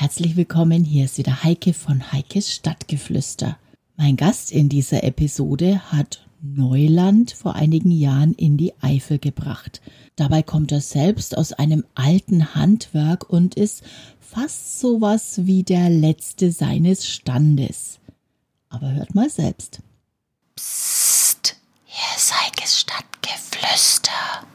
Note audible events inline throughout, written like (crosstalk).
Herzlich willkommen, hier ist wieder Heike von Heikes Stadtgeflüster. Mein Gast in dieser Episode hat Neuland vor einigen Jahren in die Eifel gebracht. Dabei kommt er selbst aus einem alten Handwerk und ist fast sowas wie der Letzte seines Standes. Aber hört mal selbst. Psst, hier ist Heikes Stadtgeflüster.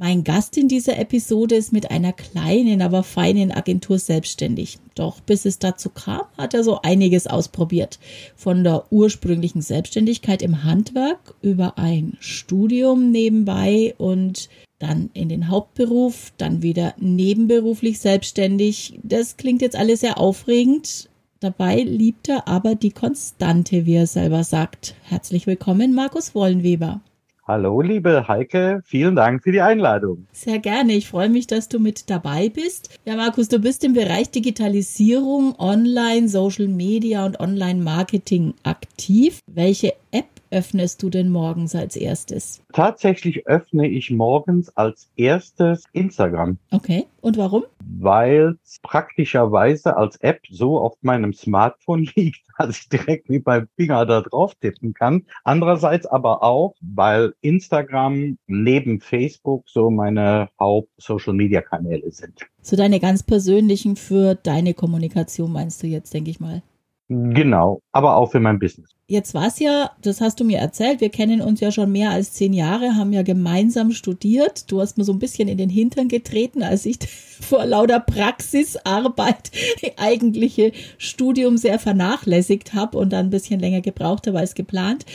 Mein Gast in dieser Episode ist mit einer kleinen, aber feinen Agentur selbstständig. Doch bis es dazu kam, hat er so einiges ausprobiert. Von der ursprünglichen Selbstständigkeit im Handwerk über ein Studium nebenbei und dann in den Hauptberuf, dann wieder nebenberuflich selbstständig. Das klingt jetzt alles sehr aufregend. Dabei liebt er aber die Konstante, wie er selber sagt. Herzlich willkommen, Markus Wollenweber. Hallo, liebe Heike, vielen Dank für die Einladung. Sehr gerne. Ich freue mich, dass du mit dabei bist. Ja, Markus, du bist im Bereich Digitalisierung, Online, Social Media und Online Marketing aktiv. Welche App öffnest du denn morgens als erstes? Tatsächlich öffne ich morgens als erstes Instagram. Okay. Und warum? Weil es praktischerweise als App so auf meinem Smartphone (laughs) liegt, dass ich direkt mit meinem Finger da drauf tippen kann. Andererseits aber auch, weil Instagram neben Facebook so meine Haupt-Social-Media-Kanäle sind. So deine ganz persönlichen für deine Kommunikation meinst du jetzt, denke ich mal. Genau, aber auch für mein Business. Jetzt war es ja, das hast du mir erzählt, wir kennen uns ja schon mehr als zehn Jahre, haben ja gemeinsam studiert. Du hast mir so ein bisschen in den Hintern getreten, als ich (laughs) vor lauter Praxisarbeit eigentliche Studium sehr vernachlässigt habe und dann ein bisschen länger gebraucht habe als geplant.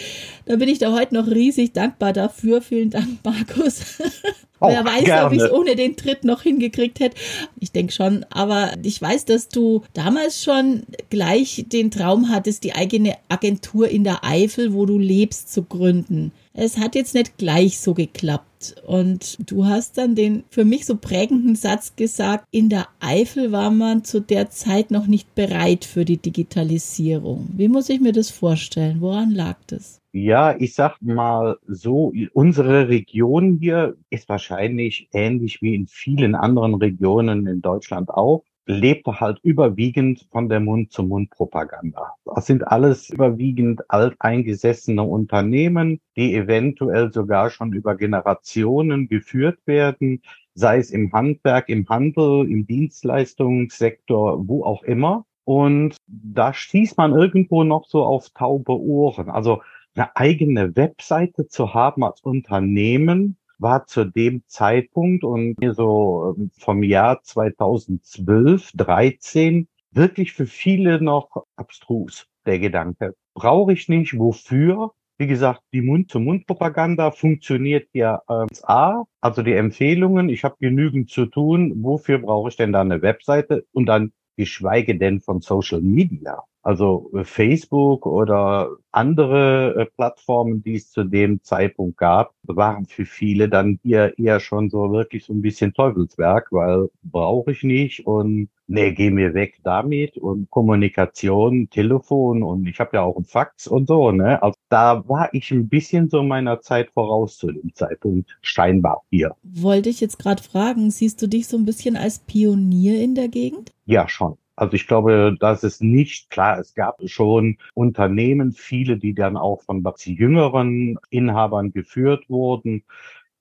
Da bin ich da heute noch riesig dankbar dafür. Vielen Dank, Markus. (laughs) Oh, Wer weiß, gerne. ob ich es ohne den Tritt noch hingekriegt hätte. Ich denke schon. Aber ich weiß, dass du damals schon gleich den Traum hattest, die eigene Agentur in der Eifel, wo du lebst, zu gründen. Es hat jetzt nicht gleich so geklappt. Und du hast dann den für mich so prägenden Satz gesagt, in der Eifel war man zu der Zeit noch nicht bereit für die Digitalisierung. Wie muss ich mir das vorstellen? Woran lag das? Ja, ich sag mal so, unsere Region hier ist wahrscheinlich ähnlich wie in vielen anderen Regionen in Deutschland auch lebte halt überwiegend von der Mund-zu-Mund-Propaganda. Das sind alles überwiegend alteingesessene Unternehmen, die eventuell sogar schon über Generationen geführt werden, sei es im Handwerk, im Handel, im Dienstleistungssektor, wo auch immer. Und da stieß man irgendwo noch so auf taube Ohren. Also eine eigene Webseite zu haben als Unternehmen, war zu dem Zeitpunkt und so ähm, vom Jahr 2012, 13 wirklich für viele noch abstrus, der Gedanke. Brauche ich nicht, wofür? Wie gesagt, die Mund-zu-Mund-Propaganda funktioniert ja als ähm, A, also die Empfehlungen, ich habe genügend zu tun, wofür brauche ich denn da eine Webseite und dann geschweige denn von Social Media. Also äh, Facebook oder andere äh, Plattformen, die es zu dem Zeitpunkt gab, waren für viele dann hier eher schon so wirklich so ein bisschen Teufelswerk, weil brauche ich nicht und nee, geh mir weg damit und Kommunikation, Telefon und ich habe ja auch ein Fax und so, ne? Also da war ich ein bisschen so meiner Zeit voraus zu dem Zeitpunkt, scheinbar hier. Wollte ich jetzt gerade fragen, siehst du dich so ein bisschen als Pionier in der Gegend? Ja, schon. Also ich glaube, das ist nicht klar. Es gab schon Unternehmen, viele, die dann auch von jüngeren Inhabern geführt wurden,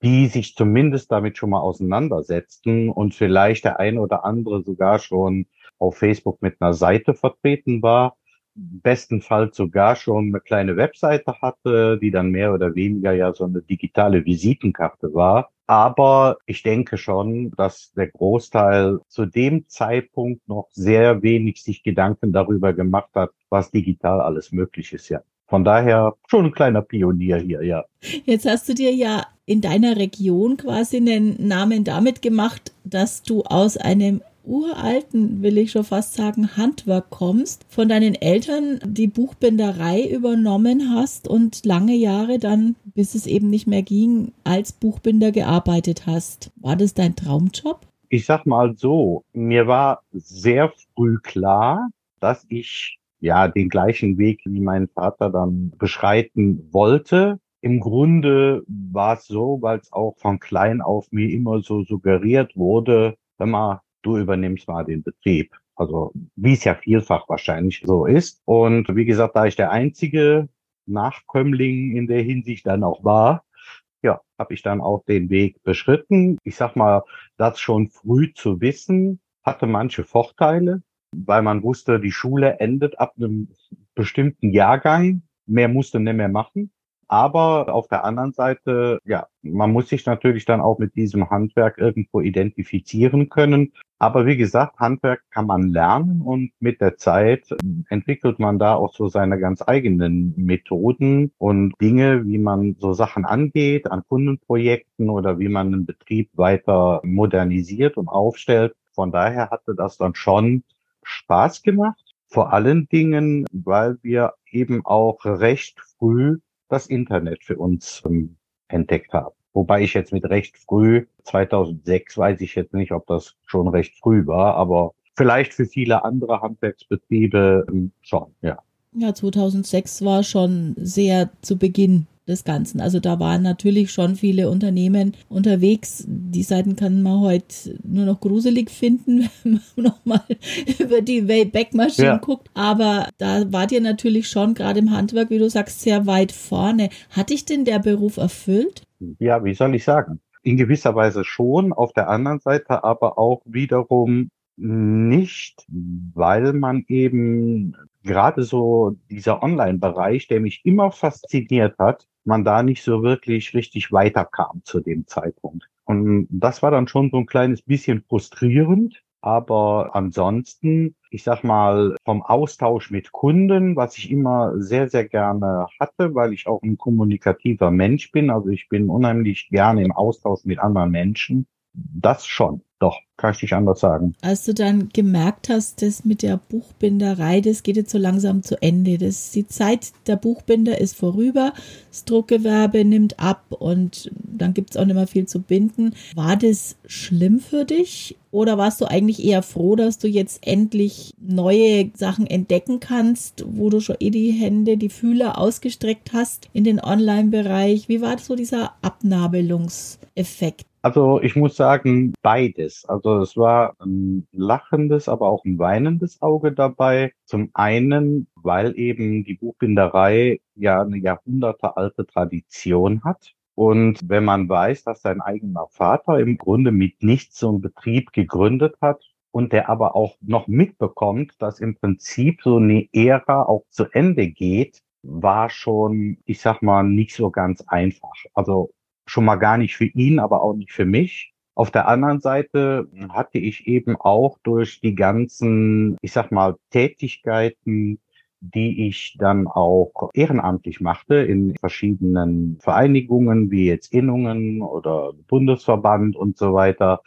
die sich zumindest damit schon mal auseinandersetzten und vielleicht der eine oder andere sogar schon auf Facebook mit einer Seite vertreten war bestenfalls sogar schon eine kleine Webseite hatte, die dann mehr oder weniger ja so eine digitale Visitenkarte war. Aber ich denke schon, dass der Großteil zu dem Zeitpunkt noch sehr wenig sich Gedanken darüber gemacht hat, was digital alles möglich ist, ja. Von daher schon ein kleiner Pionier hier, ja. Jetzt hast du dir ja in deiner Region quasi einen Namen damit gemacht, dass du aus einem uralten, will ich schon fast sagen, Handwerk kommst, von deinen Eltern die Buchbinderei übernommen hast und lange Jahre dann, bis es eben nicht mehr ging, als Buchbinder gearbeitet hast. War das dein Traumjob? Ich sag mal so, mir war sehr früh klar, dass ich ja den gleichen Weg wie mein Vater dann beschreiten wollte. Im Grunde war es so, weil es auch von klein auf mir immer so suggeriert wurde, wenn man du übernimmst mal den Betrieb. Also wie es ja vielfach wahrscheinlich so ist. Und wie gesagt, da ich der einzige Nachkömmling in der Hinsicht dann auch war, ja, habe ich dann auch den Weg beschritten. Ich sag mal, das schon früh zu wissen, hatte manche Vorteile, weil man wusste, die Schule endet ab einem bestimmten Jahrgang. Mehr musste nicht mehr machen. Aber auf der anderen Seite, ja, man muss sich natürlich dann auch mit diesem Handwerk irgendwo identifizieren können. Aber wie gesagt, Handwerk kann man lernen und mit der Zeit entwickelt man da auch so seine ganz eigenen Methoden und Dinge, wie man so Sachen angeht an Kundenprojekten oder wie man einen Betrieb weiter modernisiert und aufstellt. Von daher hatte das dann schon Spaß gemacht. Vor allen Dingen, weil wir eben auch recht früh das Internet für uns ähm, entdeckt haben. Wobei ich jetzt mit recht früh, 2006 weiß ich jetzt nicht, ob das schon recht früh war, aber vielleicht für viele andere Handwerksbetriebe ähm, schon, ja. Ja, 2006 war schon sehr zu Beginn des Ganzen. Also da waren natürlich schon viele Unternehmen unterwegs. Die Seiten kann man heute nur noch gruselig finden, (laughs) wenn man nochmal über die Wayback-Maschine ja. guckt. Aber da wart ihr natürlich schon gerade im Handwerk, wie du sagst, sehr weit vorne. Hat dich denn der Beruf erfüllt? Ja, wie soll ich sagen? In gewisser Weise schon, auf der anderen Seite aber auch wiederum nicht, weil man eben gerade so dieser Online-Bereich, der mich immer fasziniert hat, man da nicht so wirklich richtig weiterkam zu dem Zeitpunkt. Und das war dann schon so ein kleines bisschen frustrierend. Aber ansonsten, ich sag mal, vom Austausch mit Kunden, was ich immer sehr, sehr gerne hatte, weil ich auch ein kommunikativer Mensch bin. Also ich bin unheimlich gerne im Austausch mit anderen Menschen. Das schon. Doch, kann ich nicht anders sagen. Als du dann gemerkt hast, dass mit der Buchbinderei, das geht jetzt so langsam zu Ende. Das, die Zeit der Buchbinder ist vorüber, das Druckgewerbe nimmt ab und dann gibt es auch nicht mehr viel zu binden. War das schlimm für dich? Oder warst du eigentlich eher froh, dass du jetzt endlich neue Sachen entdecken kannst, wo du schon eh die Hände, die Fühler ausgestreckt hast in den Online-Bereich? Wie war so dieser Abnabelungseffekt? Also ich muss sagen, beides. Also es war ein lachendes, aber auch ein weinendes Auge dabei. Zum einen, weil eben die Buchbinderei ja eine jahrhundertealte Tradition hat. Und wenn man weiß, dass sein eigener Vater im Grunde mit nichts so einen Betrieb gegründet hat und der aber auch noch mitbekommt, dass im Prinzip so eine Ära auch zu Ende geht, war schon, ich sag mal, nicht so ganz einfach. Also schon mal gar nicht für ihn, aber auch nicht für mich. Auf der anderen Seite hatte ich eben auch durch die ganzen, ich sag mal, Tätigkeiten, die ich dann auch ehrenamtlich machte in verschiedenen Vereinigungen, wie jetzt Innungen oder Bundesverband und so weiter,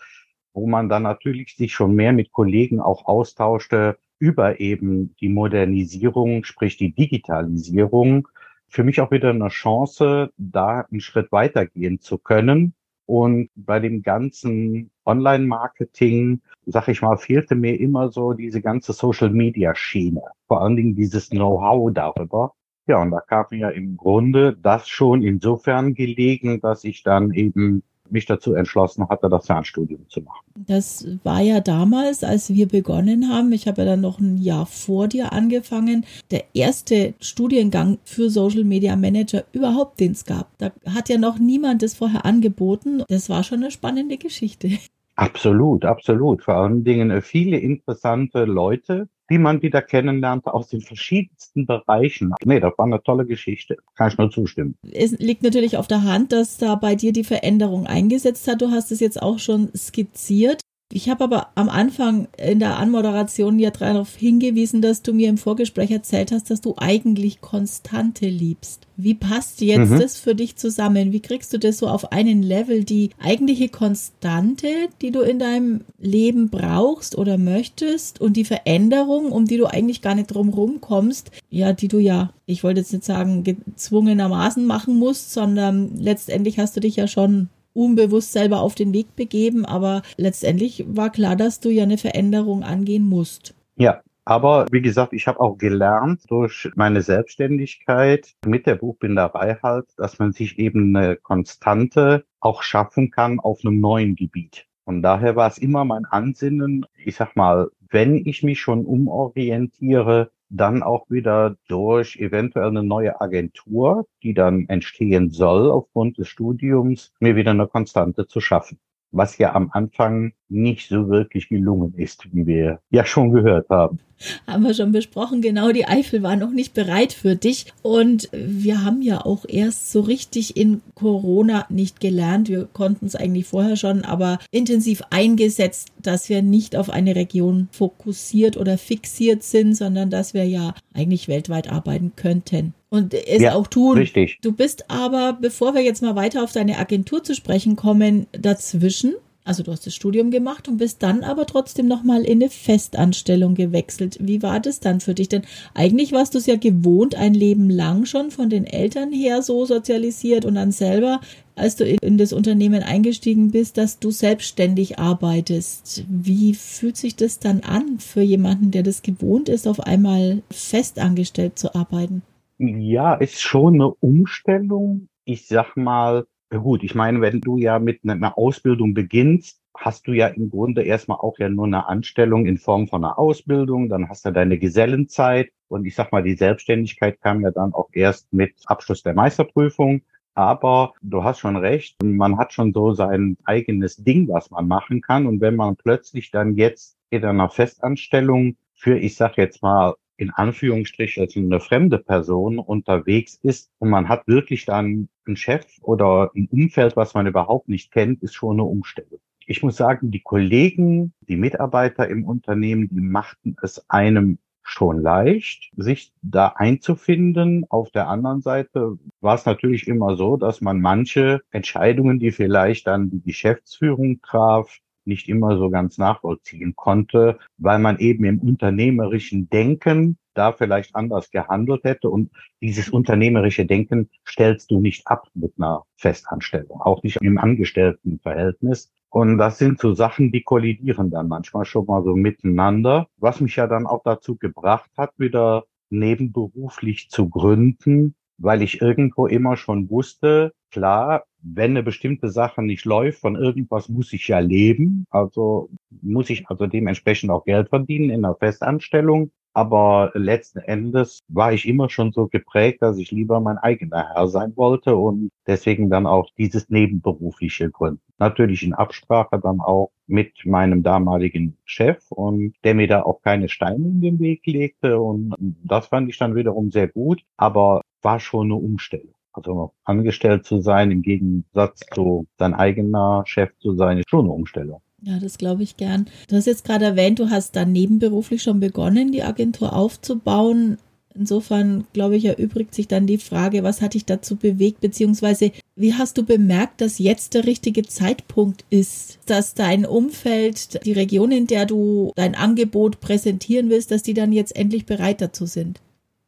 wo man dann natürlich sich schon mehr mit Kollegen auch austauschte über eben die Modernisierung, sprich die Digitalisierung für mich auch wieder eine Chance, da einen Schritt weitergehen zu können. Und bei dem ganzen Online-Marketing, sag ich mal, fehlte mir immer so diese ganze Social-Media-Schiene. Vor allen Dingen dieses Know-how darüber. Ja, und da kam mir im Grunde das schon insofern gelegen, dass ich dann eben mich dazu entschlossen hatte, das Fernstudium zu machen. Das war ja damals, als wir begonnen haben, ich habe ja dann noch ein Jahr vor dir angefangen, der erste Studiengang für Social Media Manager überhaupt, den es gab. Da hat ja noch niemand das vorher angeboten. Das war schon eine spannende Geschichte. Absolut, absolut. Vor allen Dingen viele interessante Leute, die man wieder kennenlernte aus den verschiedensten Bereichen. Nee, das war eine tolle Geschichte. Kann ich nur zustimmen. Es liegt natürlich auf der Hand, dass da bei dir die Veränderung eingesetzt hat. Du hast es jetzt auch schon skizziert. Ich habe aber am Anfang in der Anmoderation ja darauf hingewiesen, dass du mir im Vorgespräch erzählt hast, dass du eigentlich Konstante liebst. Wie passt jetzt mhm. das für dich zusammen? Wie kriegst du das so auf einen Level, die eigentliche Konstante, die du in deinem Leben brauchst oder möchtest und die Veränderung, um die du eigentlich gar nicht drum kommst, ja, die du ja, ich wollte jetzt nicht sagen, gezwungenermaßen machen musst, sondern letztendlich hast du dich ja schon unbewusst selber auf den Weg begeben, aber letztendlich war klar, dass du ja eine Veränderung angehen musst. Ja, aber wie gesagt, ich habe auch gelernt durch meine Selbstständigkeit mit der Buchbinderei halt, dass man sich eben eine Konstante auch schaffen kann auf einem neuen Gebiet. Und daher war es immer mein Ansinnen, ich sag mal, wenn ich mich schon umorientiere, dann auch wieder durch eventuell eine neue Agentur, die dann entstehen soll aufgrund des Studiums, mir wieder eine Konstante zu schaffen was ja am Anfang nicht so wirklich gelungen ist, wie wir ja schon gehört haben. Haben wir schon besprochen, genau, die Eifel war noch nicht bereit für dich. Und wir haben ja auch erst so richtig in Corona nicht gelernt. Wir konnten es eigentlich vorher schon, aber intensiv eingesetzt, dass wir nicht auf eine Region fokussiert oder fixiert sind, sondern dass wir ja eigentlich weltweit arbeiten könnten und es ja, auch tun. Richtig. Du bist aber, bevor wir jetzt mal weiter auf deine Agentur zu sprechen kommen, dazwischen. Also du hast das Studium gemacht und bist dann aber trotzdem nochmal in eine Festanstellung gewechselt. Wie war das dann für dich? Denn eigentlich warst du es ja gewohnt, ein Leben lang schon von den Eltern her so sozialisiert und dann selber, als du in das Unternehmen eingestiegen bist, dass du selbstständig arbeitest. Wie fühlt sich das dann an für jemanden, der das gewohnt ist, auf einmal festangestellt zu arbeiten? Ja, ist schon eine Umstellung. Ich sag mal, gut, ich meine, wenn du ja mit einer Ausbildung beginnst, hast du ja im Grunde erstmal auch ja nur eine Anstellung in Form von einer Ausbildung, dann hast du deine Gesellenzeit und ich sag mal, die Selbstständigkeit kam ja dann auch erst mit Abschluss der Meisterprüfung. Aber du hast schon recht, man hat schon so sein eigenes Ding, was man machen kann. Und wenn man plötzlich dann jetzt in einer Festanstellung für, ich sag jetzt mal, in Anführungsstrichen als eine fremde Person unterwegs ist und man hat wirklich dann einen Chef oder ein Umfeld, was man überhaupt nicht kennt, ist schon eine Umstellung. Ich muss sagen, die Kollegen, die Mitarbeiter im Unternehmen, die machten es einem schon leicht, sich da einzufinden. Auf der anderen Seite war es natürlich immer so, dass man manche Entscheidungen, die vielleicht dann die Geschäftsführung traf, nicht immer so ganz nachvollziehen konnte, weil man eben im unternehmerischen Denken da vielleicht anders gehandelt hätte. Und dieses unternehmerische Denken stellst du nicht ab mit einer Festanstellung, auch nicht im Angestelltenverhältnis. Und das sind so Sachen, die kollidieren dann manchmal schon mal so miteinander, was mich ja dann auch dazu gebracht hat, wieder nebenberuflich zu gründen, weil ich irgendwo immer schon wusste, klar, wenn eine bestimmte Sache nicht läuft, von irgendwas muss ich ja leben. Also muss ich also dementsprechend auch Geld verdienen in einer Festanstellung. Aber letzten Endes war ich immer schon so geprägt, dass ich lieber mein eigener Herr sein wollte und deswegen dann auch dieses nebenberufliche Gründen. Natürlich in Absprache dann auch mit meinem damaligen Chef und der mir da auch keine Steine in den Weg legte und das fand ich dann wiederum sehr gut, aber war schon eine Umstellung. Also angestellt zu sein, im Gegensatz zu sein eigener Chef zu sein, ist schon eine Umstellung. Ja, das glaube ich gern. Du hast jetzt gerade erwähnt, du hast dann nebenberuflich schon begonnen, die Agentur aufzubauen. Insofern, glaube ich, erübrigt sich dann die Frage, was hat dich dazu bewegt, beziehungsweise wie hast du bemerkt, dass jetzt der richtige Zeitpunkt ist, dass dein Umfeld, die Region, in der du dein Angebot präsentieren willst, dass die dann jetzt endlich bereit dazu sind?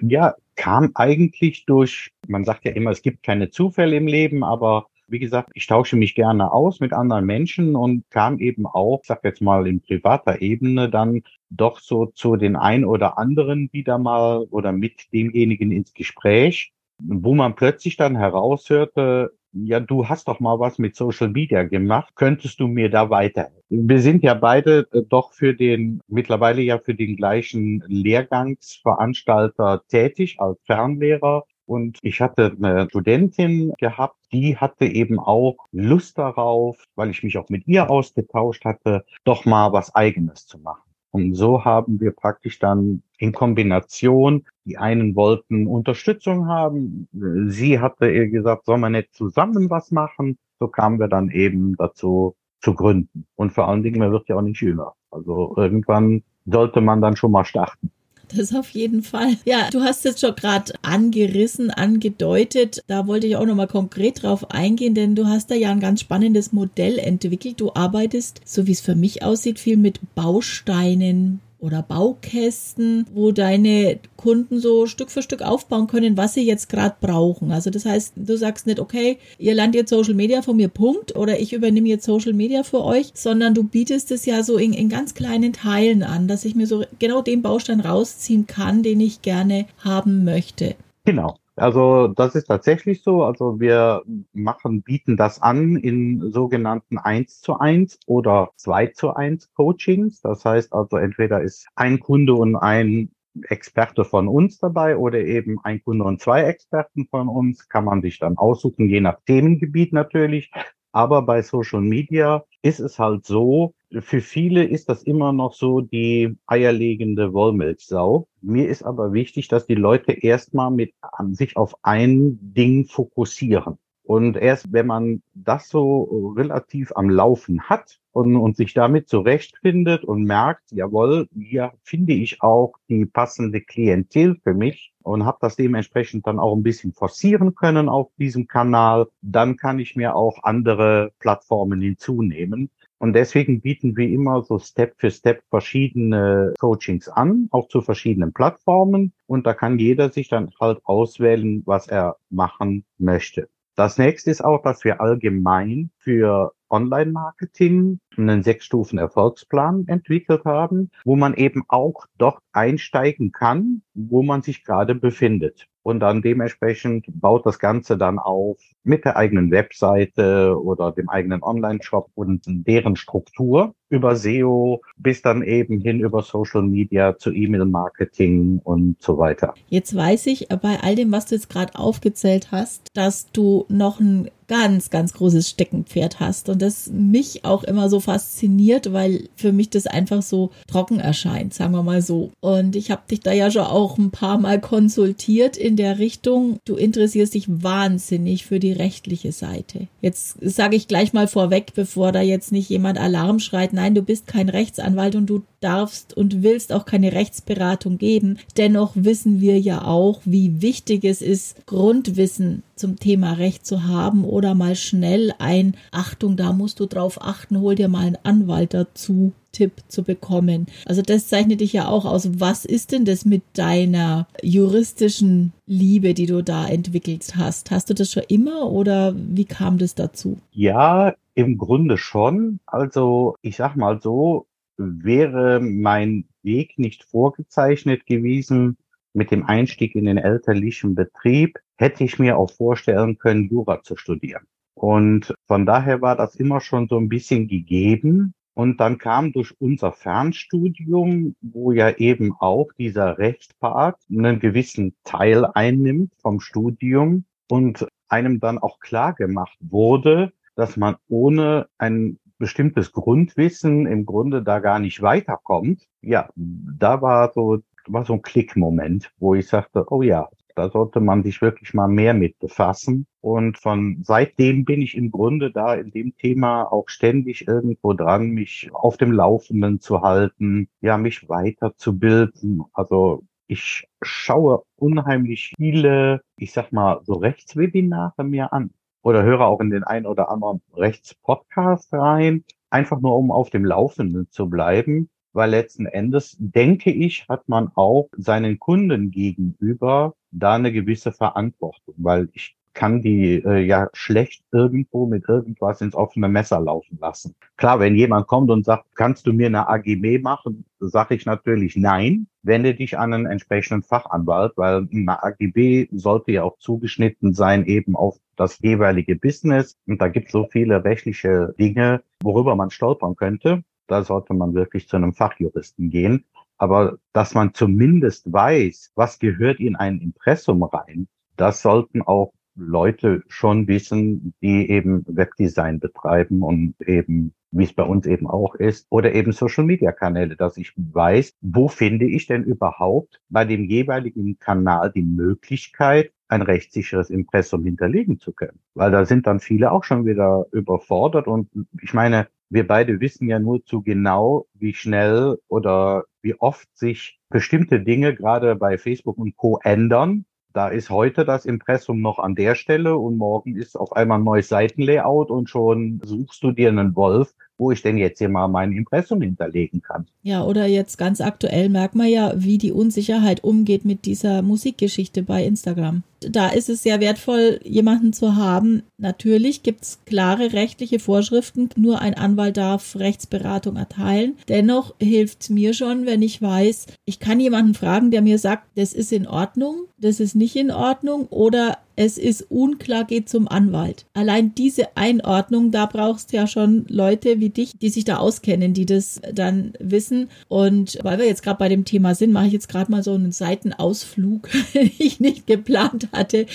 Ja, kam eigentlich durch, man sagt ja immer, es gibt keine Zufälle im Leben, aber wie gesagt, ich tausche mich gerne aus mit anderen Menschen und kam eben auch, ich sag jetzt mal in privater Ebene, dann doch so zu den ein oder anderen wieder mal oder mit demjenigen ins Gespräch, wo man plötzlich dann heraushörte, ja, du hast doch mal was mit Social Media gemacht, könntest du mir da weiterhelfen? Wir sind ja beide äh, doch für den, mittlerweile ja für den gleichen Lehrgangsveranstalter tätig als Fernlehrer. Und ich hatte eine Studentin gehabt, die hatte eben auch Lust darauf, weil ich mich auch mit ihr ausgetauscht hatte, doch mal was eigenes zu machen. Und so haben wir praktisch dann in Kombination, die einen wollten Unterstützung haben. Sie hatte ihr gesagt, soll man nicht zusammen was machen? So kamen wir dann eben dazu zu gründen. Und vor allen Dingen, man wird ja auch nicht jünger. Also irgendwann sollte man dann schon mal starten. Das auf jeden Fall. Ja, du hast jetzt schon gerade angerissen, angedeutet. Da wollte ich auch nochmal konkret drauf eingehen, denn du hast da ja ein ganz spannendes Modell entwickelt. Du arbeitest, so wie es für mich aussieht, viel mit Bausteinen, oder Baukästen, wo deine Kunden so Stück für Stück aufbauen können, was sie jetzt gerade brauchen. Also das heißt, du sagst nicht, okay, ihr lernt jetzt Social Media von mir, Punkt, oder ich übernehme jetzt Social Media für euch, sondern du bietest es ja so in, in ganz kleinen Teilen an, dass ich mir so genau den Baustein rausziehen kann, den ich gerne haben möchte. Genau. Also das ist tatsächlich so. Also wir machen, bieten das an in sogenannten 1 zu 1 oder 2 zu 1 Coachings. Das heißt also entweder ist ein Kunde und ein Experte von uns dabei oder eben ein Kunde und zwei Experten von uns, kann man sich dann aussuchen, je nach Themengebiet natürlich. Aber bei Social Media ist es halt so, für viele ist das immer noch so die eierlegende Wollmilchsau. Mir ist aber wichtig, dass die Leute erstmal mit sich auf ein Ding fokussieren. Und erst wenn man das so relativ am Laufen hat und, und sich damit zurechtfindet und merkt, jawohl, hier finde ich auch die passende Klientel für mich und habe das dementsprechend dann auch ein bisschen forcieren können auf diesem Kanal, dann kann ich mir auch andere Plattformen hinzunehmen. Und deswegen bieten wir immer so Step für Step verschiedene Coachings an, auch zu verschiedenen Plattformen. Und da kann jeder sich dann halt auswählen, was er machen möchte. Das nächste ist auch, dass wir allgemein für Online-Marketing einen sechsstufen Erfolgsplan entwickelt haben, wo man eben auch dort einsteigen kann, wo man sich gerade befindet und dann dementsprechend baut das Ganze dann auf mit der eigenen Webseite oder dem eigenen Online-Shop und deren Struktur über SEO bis dann eben hin über Social Media zu E-Mail-Marketing und so weiter. Jetzt weiß ich bei all dem, was du jetzt gerade aufgezählt hast, dass du noch ein ganz, ganz großes Steckenpferd hast und das mich auch immer so fasziniert, weil für mich das einfach so trocken erscheint, sagen wir mal so. Und ich habe dich da ja schon auch ein paar Mal konsultiert in der Richtung, du interessierst dich wahnsinnig für die rechtliche Seite. Jetzt sage ich gleich mal vorweg, bevor da jetzt nicht jemand Alarm schreit, nein, du bist kein Rechtsanwalt und du darfst und willst auch keine Rechtsberatung geben. Dennoch wissen wir ja auch, wie wichtig es ist, Grundwissen zum Thema Recht zu haben oder mal schnell ein Achtung, da musst du drauf achten, hol dir mal einen Anwalt dazu. Tipp zu bekommen. Also das zeichnet dich ja auch aus. Was ist denn das mit deiner juristischen Liebe, die du da entwickelt hast? Hast du das schon immer oder wie kam das dazu? Ja, im Grunde schon. Also ich sag mal so, wäre mein Weg nicht vorgezeichnet gewesen mit dem Einstieg in den elterlichen Betrieb, hätte ich mir auch vorstellen können, Jura zu studieren. Und von daher war das immer schon so ein bisschen gegeben. Und dann kam durch unser Fernstudium, wo ja eben auch dieser Rechtspart einen gewissen Teil einnimmt vom Studium und einem dann auch klar gemacht wurde, dass man ohne ein bestimmtes Grundwissen im Grunde da gar nicht weiterkommt. Ja, da war so, war so ein Klickmoment, wo ich sagte, oh ja, da sollte man sich wirklich mal mehr mit befassen. Und von seitdem bin ich im Grunde da in dem Thema auch ständig irgendwo dran, mich auf dem Laufenden zu halten, ja, mich weiterzubilden. Also ich schaue unheimlich viele, ich sag mal, so Rechtswebinare mir an oder höre auch in den ein oder anderen Rechtspodcast rein, einfach nur um auf dem Laufenden zu bleiben, weil letzten Endes denke ich, hat man auch seinen Kunden gegenüber da eine gewisse Verantwortung, weil ich kann die äh, ja schlecht irgendwo mit irgendwas ins offene Messer laufen lassen. Klar, wenn jemand kommt und sagt, kannst du mir eine AGB machen, sage ich natürlich nein. Wende dich an einen entsprechenden Fachanwalt, weil eine AGB sollte ja auch zugeschnitten sein eben auf das jeweilige Business. Und da gibt es so viele rechtliche Dinge, worüber man stolpern könnte. Da sollte man wirklich zu einem Fachjuristen gehen. Aber dass man zumindest weiß, was gehört in ein Impressum rein, das sollten auch Leute schon wissen, die eben Webdesign betreiben und eben, wie es bei uns eben auch ist, oder eben Social Media Kanäle, dass ich weiß, wo finde ich denn überhaupt bei dem jeweiligen Kanal die Möglichkeit, ein rechtssicheres Impressum hinterlegen zu können. Weil da sind dann viele auch schon wieder überfordert und ich meine, wir beide wissen ja nur zu genau, wie schnell oder wie oft sich bestimmte Dinge gerade bei Facebook und Co. ändern da ist heute das Impressum noch an der Stelle und morgen ist auf einmal ein neues Seitenlayout und schon suchst du dir einen Wolf, wo ich denn jetzt hier mal mein Impressum hinterlegen kann. Ja, oder jetzt ganz aktuell merkt man ja, wie die Unsicherheit umgeht mit dieser Musikgeschichte bei Instagram. Da ist es sehr wertvoll, jemanden zu haben. Natürlich gibt es klare rechtliche Vorschriften. Nur ein Anwalt darf Rechtsberatung erteilen. Dennoch hilft es mir schon, wenn ich weiß, ich kann jemanden fragen, der mir sagt, das ist in Ordnung das ist nicht in Ordnung oder es ist unklar, geht zum Anwalt. Allein diese Einordnung, da brauchst du ja schon Leute wie dich, die sich da auskennen, die das dann wissen. Und weil wir jetzt gerade bei dem Thema sind, mache ich jetzt gerade mal so einen Seitenausflug, (laughs) den ich nicht geplant hatte.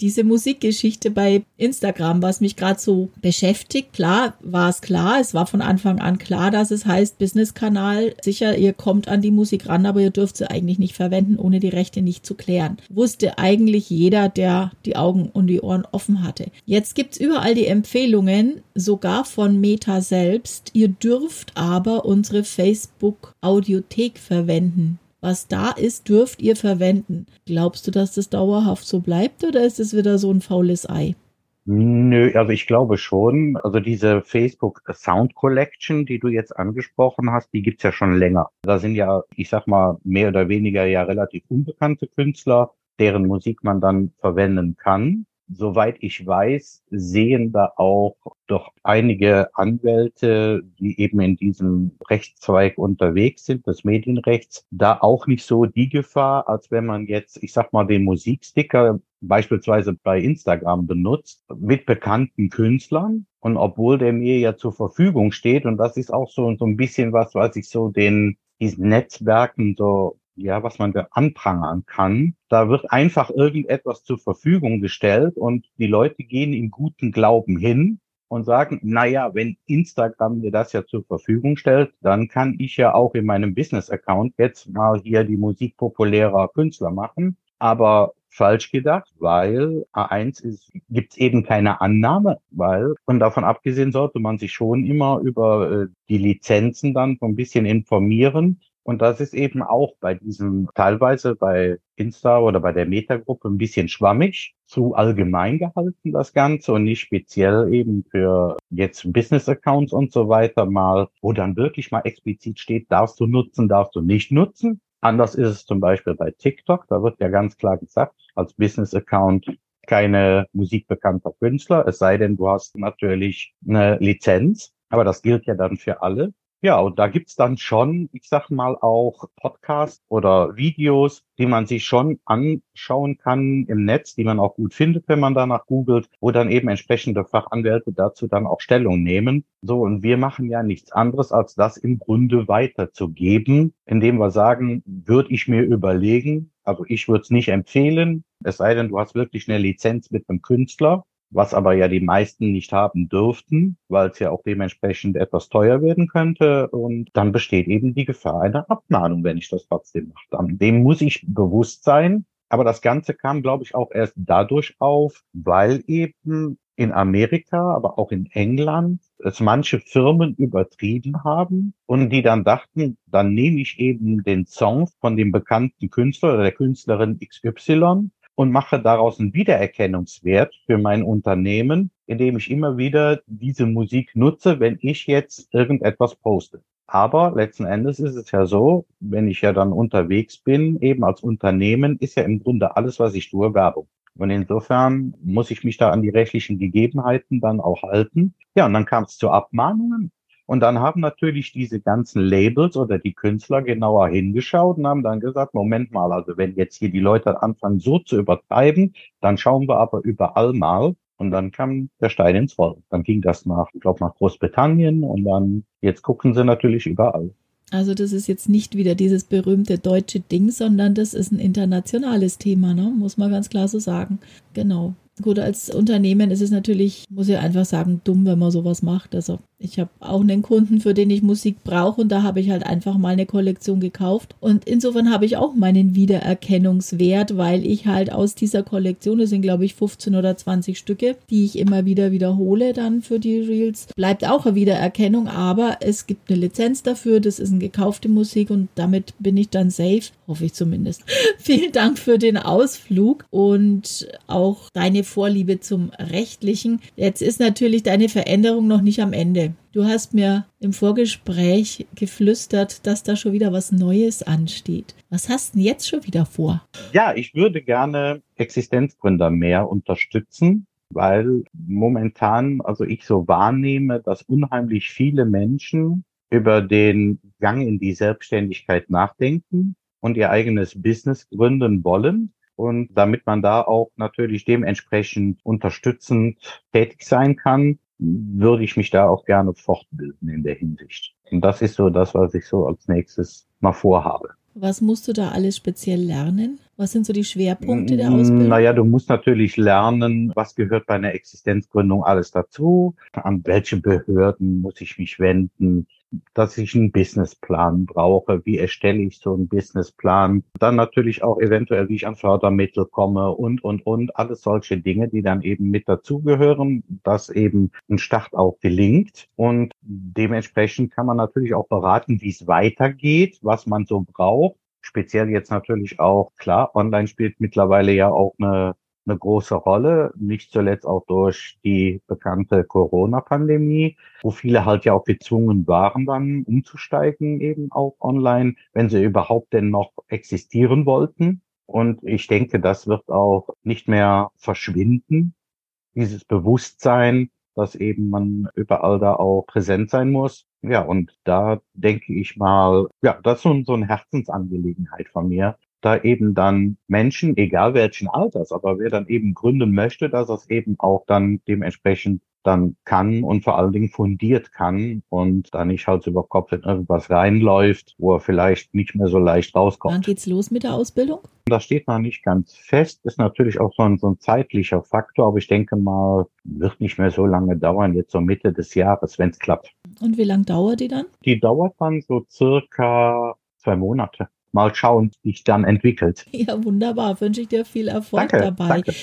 Diese Musikgeschichte bei Instagram, was mich gerade so beschäftigt. Klar war es klar, es war von Anfang an klar, dass es heißt Business-Kanal. Sicher, ihr kommt an die Musik ran, aber ihr dürft sie eigentlich nicht verwenden, ohne die Rechte nicht zu klären. Wusste eigentlich jeder, der die Augen und die Ohren offen hatte. Jetzt gibt es überall die Empfehlungen, sogar von Meta selbst. Ihr dürft aber unsere Facebook-Audiothek verwenden. Was da ist, dürft ihr verwenden. Glaubst du, dass das dauerhaft so bleibt oder ist es wieder so ein faules Ei? Nö, also ich glaube schon. Also diese Facebook Sound Collection, die du jetzt angesprochen hast, die gibt's ja schon länger. Da sind ja, ich sag mal, mehr oder weniger ja relativ unbekannte Künstler deren Musik man dann verwenden kann. Soweit ich weiß, sehen da auch doch einige Anwälte, die eben in diesem Rechtszweig unterwegs sind, des Medienrechts, da auch nicht so die Gefahr, als wenn man jetzt, ich sag mal, den Musiksticker beispielsweise bei Instagram benutzt mit bekannten Künstlern. Und obwohl der mir ja zur Verfügung steht, und das ist auch so, so ein bisschen was, was ich so den, diesen Netzwerken so ja, was man da anprangern kann. Da wird einfach irgendetwas zur Verfügung gestellt und die Leute gehen im guten Glauben hin und sagen, na ja, wenn Instagram mir das ja zur Verfügung stellt, dann kann ich ja auch in meinem Business-Account jetzt mal hier die Musik populärer Künstler machen. Aber falsch gedacht, weil A1 ist, gibt es eben keine Annahme, weil, und davon abgesehen sollte man sich schon immer über äh, die Lizenzen dann so ein bisschen informieren, und das ist eben auch bei diesem, teilweise bei Insta oder bei der Meta-Gruppe ein bisschen schwammig, zu allgemein gehalten, das Ganze und nicht speziell eben für jetzt Business-Accounts und so weiter mal, wo dann wirklich mal explizit steht, darfst du nutzen, darfst du nicht nutzen. Anders ist es zum Beispiel bei TikTok, da wird ja ganz klar gesagt, als Business-Account keine Musik bekannter Künstler, es sei denn, du hast natürlich eine Lizenz. Aber das gilt ja dann für alle. Ja, und da gibt's dann schon, ich sag mal, auch Podcasts oder Videos, die man sich schon anschauen kann im Netz, die man auch gut findet, wenn man danach googelt, wo dann eben entsprechende Fachanwälte dazu dann auch Stellung nehmen. So, und wir machen ja nichts anderes, als das im Grunde weiterzugeben, indem wir sagen, würde ich mir überlegen, also ich würde es nicht empfehlen, es sei denn, du hast wirklich eine Lizenz mit einem Künstler, was aber ja die meisten nicht haben dürften, weil es ja auch dementsprechend etwas teuer werden könnte. Und dann besteht eben die Gefahr einer Abmahnung, wenn ich das trotzdem mache. Dem muss ich bewusst sein. Aber das Ganze kam, glaube ich, auch erst dadurch auf, weil eben in Amerika, aber auch in England es manche Firmen übertrieben haben und die dann dachten, dann nehme ich eben den Song von dem bekannten Künstler oder der Künstlerin XY und mache daraus einen Wiedererkennungswert für mein Unternehmen, indem ich immer wieder diese Musik nutze, wenn ich jetzt irgendetwas poste. Aber letzten Endes ist es ja so, wenn ich ja dann unterwegs bin, eben als Unternehmen, ist ja im Grunde alles, was ich tue, Werbung. Und insofern muss ich mich da an die rechtlichen Gegebenheiten dann auch halten. Ja, und dann kam es zu Abmahnungen. Und dann haben natürlich diese ganzen Labels oder die Künstler genauer hingeschaut und haben dann gesagt, Moment mal, also wenn jetzt hier die Leute anfangen so zu übertreiben, dann schauen wir aber überall mal. Und dann kam der Stein ins Rollen. Dann ging das nach, ich glaube, nach Großbritannien und dann, jetzt gucken sie natürlich überall. Also das ist jetzt nicht wieder dieses berühmte deutsche Ding, sondern das ist ein internationales Thema, ne? muss man ganz klar so sagen. Genau. Gut, als Unternehmen ist es natürlich, muss ich einfach sagen, dumm, wenn man sowas macht. Also ich habe auch einen Kunden, für den ich Musik brauche und da habe ich halt einfach mal eine Kollektion gekauft. Und insofern habe ich auch meinen Wiedererkennungswert, weil ich halt aus dieser Kollektion, das sind glaube ich 15 oder 20 Stücke, die ich immer wieder wiederhole dann für die Reels, bleibt auch eine Wiedererkennung, aber es gibt eine Lizenz dafür, das ist eine gekaufte Musik und damit bin ich dann safe, hoffe ich zumindest. (laughs) Vielen Dank für den Ausflug und auch deine Vorliebe zum Rechtlichen. Jetzt ist natürlich deine Veränderung noch nicht am Ende. Du hast mir im Vorgespräch geflüstert, dass da schon wieder was Neues ansteht. Was hast du denn jetzt schon wieder vor? Ja, ich würde gerne Existenzgründer mehr unterstützen, weil momentan, also ich so wahrnehme, dass unheimlich viele Menschen über den Gang in die Selbstständigkeit nachdenken und ihr eigenes Business gründen wollen und damit man da auch natürlich dementsprechend unterstützend tätig sein kann, würde ich mich da auch gerne fortbilden in der Hinsicht. Und das ist so das, was ich so als nächstes mal vorhabe. Was musst du da alles speziell lernen? Was sind so die Schwerpunkte der Ausbildung? Naja, du musst natürlich lernen, was gehört bei einer Existenzgründung alles dazu, an welche Behörden muss ich mich wenden, dass ich einen Businessplan brauche, wie erstelle ich so einen Businessplan, dann natürlich auch eventuell, wie ich an Fördermittel komme und, und, und, alles solche Dinge, die dann eben mit dazugehören, dass eben ein Start auch gelingt. Und dementsprechend kann man natürlich auch beraten, wie es weitergeht, was man so braucht. Speziell jetzt natürlich auch, klar, online spielt mittlerweile ja auch eine eine große Rolle, nicht zuletzt auch durch die bekannte Corona-Pandemie, wo viele halt ja auch gezwungen waren, dann umzusteigen eben auch online, wenn sie überhaupt denn noch existieren wollten. Und ich denke, das wird auch nicht mehr verschwinden, dieses Bewusstsein, dass eben man überall da auch präsent sein muss. Ja, und da denke ich mal, ja, das ist so, eine Herzensangelegenheit von mir, da eben dann Menschen, egal welchen Alters, aber wer dann eben gründen möchte, dass es eben auch dann dementsprechend dann kann und vor allen Dingen fundiert kann und da nicht halt über Kopf in irgendwas reinläuft, wo er vielleicht nicht mehr so leicht rauskommt. Wann geht's los mit der Ausbildung? Das steht noch nicht ganz fest, ist natürlich auch so ein, so ein zeitlicher Faktor, aber ich denke mal, wird nicht mehr so lange dauern, jetzt so Mitte des Jahres, wenn es klappt. Und wie lange dauert die dann? Die dauert dann so circa zwei Monate mal schauen, wie sich dann entwickelt. (laughs) Ja, wunderbar. Wünsche ich dir viel Erfolg danke, dabei. Danke.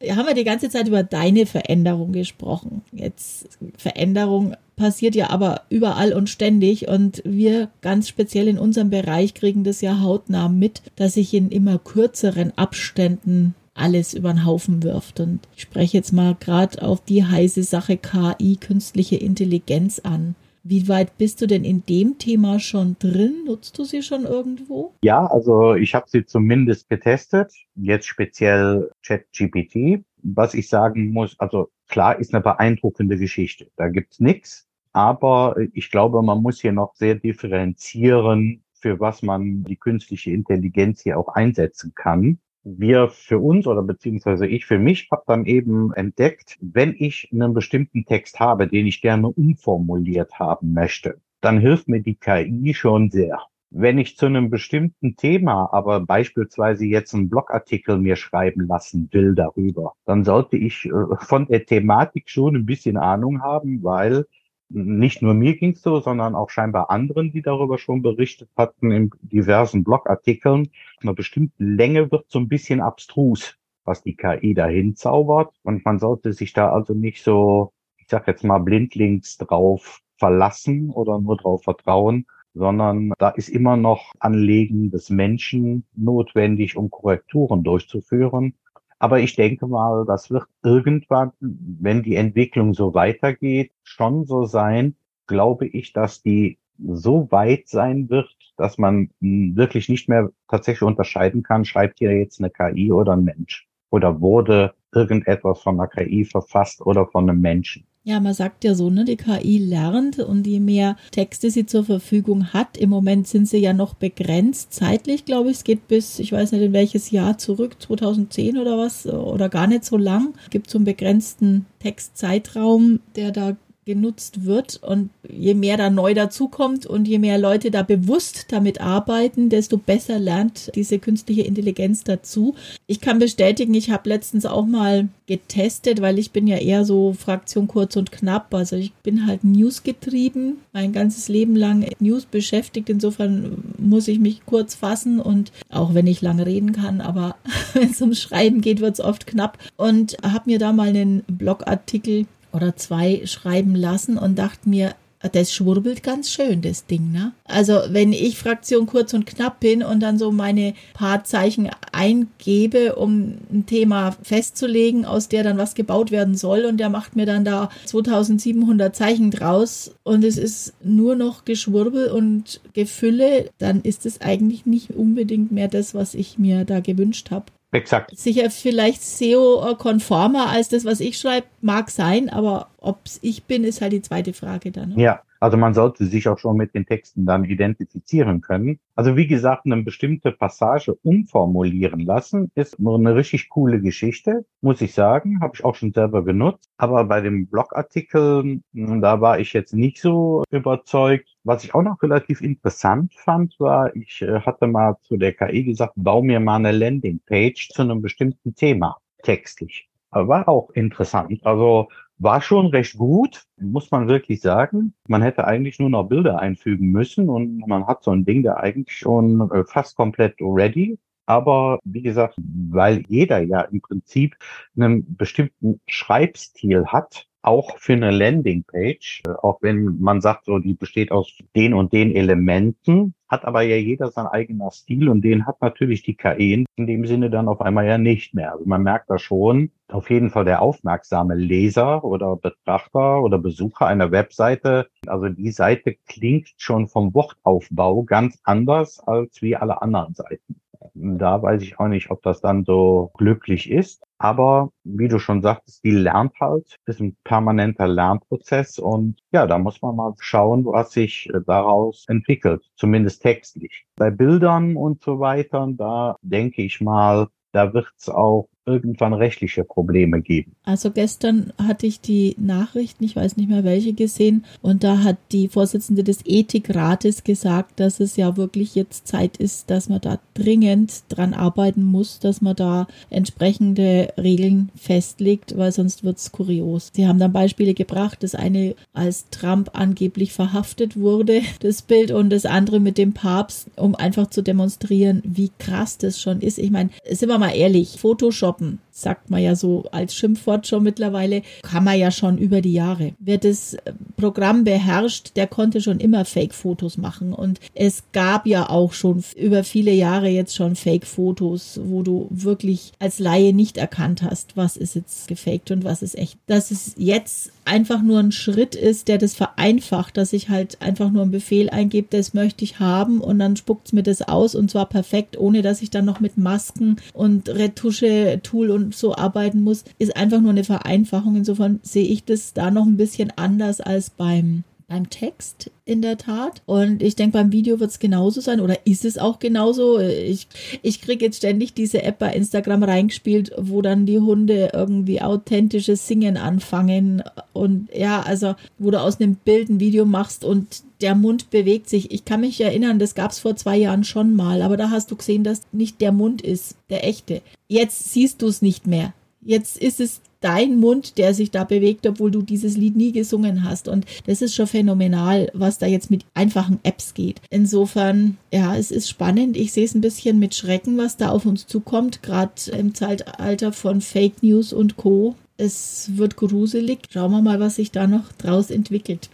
Wir haben ja die ganze Zeit über deine Veränderung gesprochen. Jetzt Veränderung passiert ja aber überall und ständig und wir ganz speziell in unserem Bereich kriegen das ja hautnah mit, dass sich in immer kürzeren Abständen alles über den Haufen wirft. Und ich spreche jetzt mal gerade auf die heiße Sache KI, künstliche Intelligenz an. Wie weit bist du denn in dem Thema schon drin? Nutzt du sie schon irgendwo? Ja, also ich habe sie zumindest getestet, jetzt speziell ChatGPT. Was ich sagen muss, also klar ist eine beeindruckende Geschichte. Da gibt's nichts, aber ich glaube, man muss hier noch sehr differenzieren, für was man die künstliche Intelligenz hier auch einsetzen kann wir für uns oder beziehungsweise ich für mich habe dann eben entdeckt, wenn ich einen bestimmten Text habe, den ich gerne umformuliert haben möchte, dann hilft mir die KI schon sehr. Wenn ich zu einem bestimmten Thema aber beispielsweise jetzt einen Blogartikel mir schreiben lassen will darüber, dann sollte ich äh, von der Thematik schon ein bisschen Ahnung haben, weil nicht nur mir ging's so, sondern auch scheinbar anderen, die darüber schon berichtet hatten in diversen Blogartikeln. Einer bestimmten Länge wird so ein bisschen abstrus, was die KI dahin zaubert. Und man sollte sich da also nicht so, ich sag jetzt mal, blindlings drauf verlassen oder nur drauf vertrauen, sondern da ist immer noch Anlegen des Menschen notwendig, um Korrekturen durchzuführen. Aber ich denke mal, das wird irgendwann, wenn die Entwicklung so weitergeht, schon so sein, glaube ich, dass die so weit sein wird, dass man wirklich nicht mehr tatsächlich unterscheiden kann, schreibt hier jetzt eine KI oder ein Mensch oder wurde irgendetwas von einer KI verfasst oder von einem Menschen. Ja, man sagt ja so, ne, die KI lernt und je mehr Texte sie zur Verfügung hat, im Moment sind sie ja noch begrenzt zeitlich, glaube ich. Es geht bis, ich weiß nicht in welches Jahr zurück, 2010 oder was, oder gar nicht so lang. Es gibt so einen begrenzten Textzeitraum, der da genutzt wird. Und je mehr da neu dazukommt und je mehr Leute da bewusst damit arbeiten, desto besser lernt diese künstliche Intelligenz dazu. Ich kann bestätigen, ich habe letztens auch mal getestet, weil ich bin ja eher so Fraktion kurz und knapp. Also ich bin halt News getrieben, mein ganzes Leben lang News beschäftigt. Insofern muss ich mich kurz fassen und auch wenn ich lange reden kann, aber (laughs) wenn es ums Schreiben geht, wird es oft knapp. Und habe mir da mal einen Blogartikel oder zwei schreiben lassen und dachte mir, das schwurbelt ganz schön, das Ding, ne? Also, wenn ich Fraktion kurz und knapp bin und dann so meine paar Zeichen eingebe, um ein Thema festzulegen, aus der dann was gebaut werden soll und der macht mir dann da 2700 Zeichen draus und es ist nur noch Geschwurbel und Gefülle, dann ist es eigentlich nicht unbedingt mehr das, was ich mir da gewünscht habe. Exakt. Sicher vielleicht SEO-konformer als das, was ich schreibe, mag sein, aber ob es ich bin, ist halt die zweite Frage dann. Ja, Also man sollte sich auch schon mit den Texten dann identifizieren können. Also wie gesagt, eine bestimmte Passage umformulieren lassen ist nur eine richtig coole Geschichte, muss ich sagen. Habe ich auch schon selber genutzt. Aber bei dem Blogartikel, hm, da war ich jetzt nicht so überzeugt. Was ich auch noch relativ interessant fand, war, ich äh, hatte mal zu der KI gesagt, bau mir mal eine Landingpage zu einem bestimmten Thema textlich. war auch interessant. Also war schon recht gut, muss man wirklich sagen. Man hätte eigentlich nur noch Bilder einfügen müssen und man hat so ein Ding da eigentlich schon äh, fast komplett ready. Aber wie gesagt, weil jeder ja im Prinzip einen bestimmten Schreibstil hat, auch für eine Landingpage, äh, auch wenn man sagt, so die besteht aus den und den Elementen, hat aber ja jeder sein eigener Stil und den hat natürlich die KI in dem Sinne dann auf einmal ja nicht mehr. Also man merkt da schon, auf jeden Fall der aufmerksame Leser oder Betrachter oder Besucher einer Webseite, also die Seite klingt schon vom Wortaufbau ganz anders als wie alle anderen Seiten. Da weiß ich auch nicht, ob das dann so glücklich ist. Aber wie du schon sagtest, die lernt halt, ist ein permanenter Lernprozess und ja, da muss man mal schauen, was sich daraus entwickelt, zumindest textlich. Bei Bildern und so weiter, da denke ich mal, da wird es auch irgendwann rechtliche Probleme geben. Also gestern hatte ich die Nachrichten, ich weiß nicht mehr welche gesehen, und da hat die Vorsitzende des Ethikrates gesagt, dass es ja wirklich jetzt Zeit ist, dass man da dringend dran arbeiten muss, dass man da entsprechende Regeln festlegt, weil sonst wird es kurios. Sie haben dann Beispiele gebracht, das eine als Trump angeblich verhaftet wurde, (laughs) das Bild, und das andere mit dem Papst, um einfach zu demonstrieren, wie krass das schon ist. Ich meine, sind wir mal ehrlich, Photoshop Orten. Sagt man ja so als Schimpfwort schon mittlerweile, kann man ja schon über die Jahre. Wer das äh, Programm beherrscht, der konnte schon immer Fake-Fotos machen. Und es gab ja auch schon über viele Jahre jetzt schon Fake-Fotos, wo du wirklich als Laie nicht erkannt hast, was ist jetzt gefaked und was ist echt. Dass es jetzt einfach nur ein Schritt ist, der das vereinfacht, dass ich halt einfach nur einen Befehl eingebe, das möchte ich haben und dann spuckt es mir das aus und zwar perfekt, ohne dass ich dann noch mit Masken und Retusche-Tool und so arbeiten muss, ist einfach nur eine Vereinfachung. Insofern sehe ich das da noch ein bisschen anders als beim beim Text in der Tat. Und ich denke, beim Video wird es genauso sein oder ist es auch genauso. Ich, ich kriege jetzt ständig diese App bei Instagram reingespielt, wo dann die Hunde irgendwie authentisches Singen anfangen. Und ja, also wo du aus einem Bild ein Video machst und der Mund bewegt sich. Ich kann mich erinnern, das gab es vor zwei Jahren schon mal, aber da hast du gesehen, dass nicht der Mund ist, der echte. Jetzt siehst du es nicht mehr. Jetzt ist es dein Mund, der sich da bewegt, obwohl du dieses Lied nie gesungen hast. Und das ist schon phänomenal, was da jetzt mit einfachen Apps geht. Insofern, ja, es ist spannend. Ich sehe es ein bisschen mit Schrecken, was da auf uns zukommt, gerade im Zeitalter von Fake News und Co. Es wird gruselig. Schauen wir mal, was sich da noch draus entwickelt.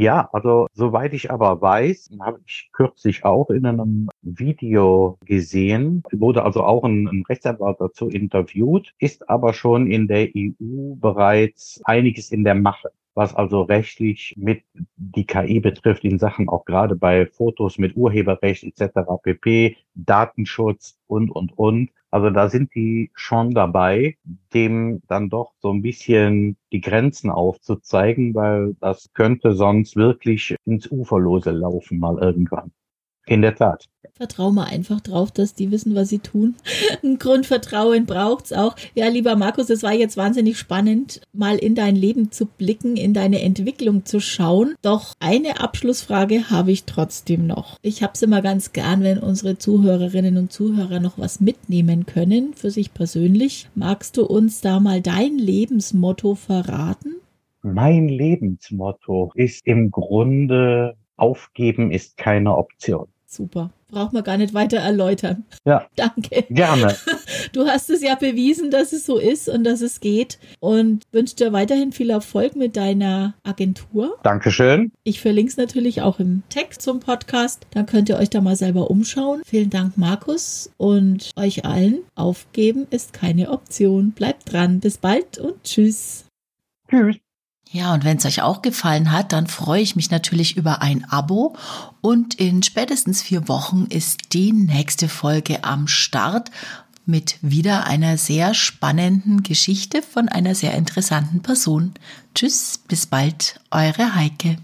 Ja, also soweit ich aber weiß, habe ich kürzlich auch in einem Video gesehen, wurde also auch ein, ein, Rechtsanwalt dazu interviewt, ist aber schon in der EU bereits einiges in der Mache was also rechtlich mit die KI betrifft, in Sachen auch gerade bei Fotos mit Urheberrecht etc. pp, Datenschutz und, und, und. Also da sind die schon dabei, dem dann doch so ein bisschen die Grenzen aufzuzeigen, weil das könnte sonst wirklich ins Uferlose laufen mal irgendwann. In der Tat. Vertrau mal einfach drauf, dass die wissen, was sie tun. (laughs) Ein Grundvertrauen braucht's auch. Ja, lieber Markus, es war jetzt wahnsinnig spannend, mal in dein Leben zu blicken, in deine Entwicklung zu schauen. Doch eine Abschlussfrage habe ich trotzdem noch. Ich habe es immer ganz gern, wenn unsere Zuhörerinnen und Zuhörer noch was mitnehmen können für sich persönlich. Magst du uns da mal dein Lebensmotto verraten? Mein Lebensmotto ist im Grunde Aufgeben ist keine Option. Super. Braucht man gar nicht weiter erläutern. Ja. (laughs) Danke. Gerne. (laughs) Du hast es ja bewiesen, dass es so ist und dass es geht und wünsche dir weiterhin viel Erfolg mit deiner Agentur. Dankeschön. Ich verlinke es natürlich auch im Text zum Podcast. Dann könnt ihr euch da mal selber umschauen. Vielen Dank, Markus und euch allen. Aufgeben ist keine Option. Bleibt dran. Bis bald und tschüss. Tschüss. Ja, und wenn es euch auch gefallen hat, dann freue ich mich natürlich über ein Abo. Und in spätestens vier Wochen ist die nächste Folge am Start mit wieder einer sehr spannenden Geschichte von einer sehr interessanten Person. Tschüss, bis bald, eure Heike.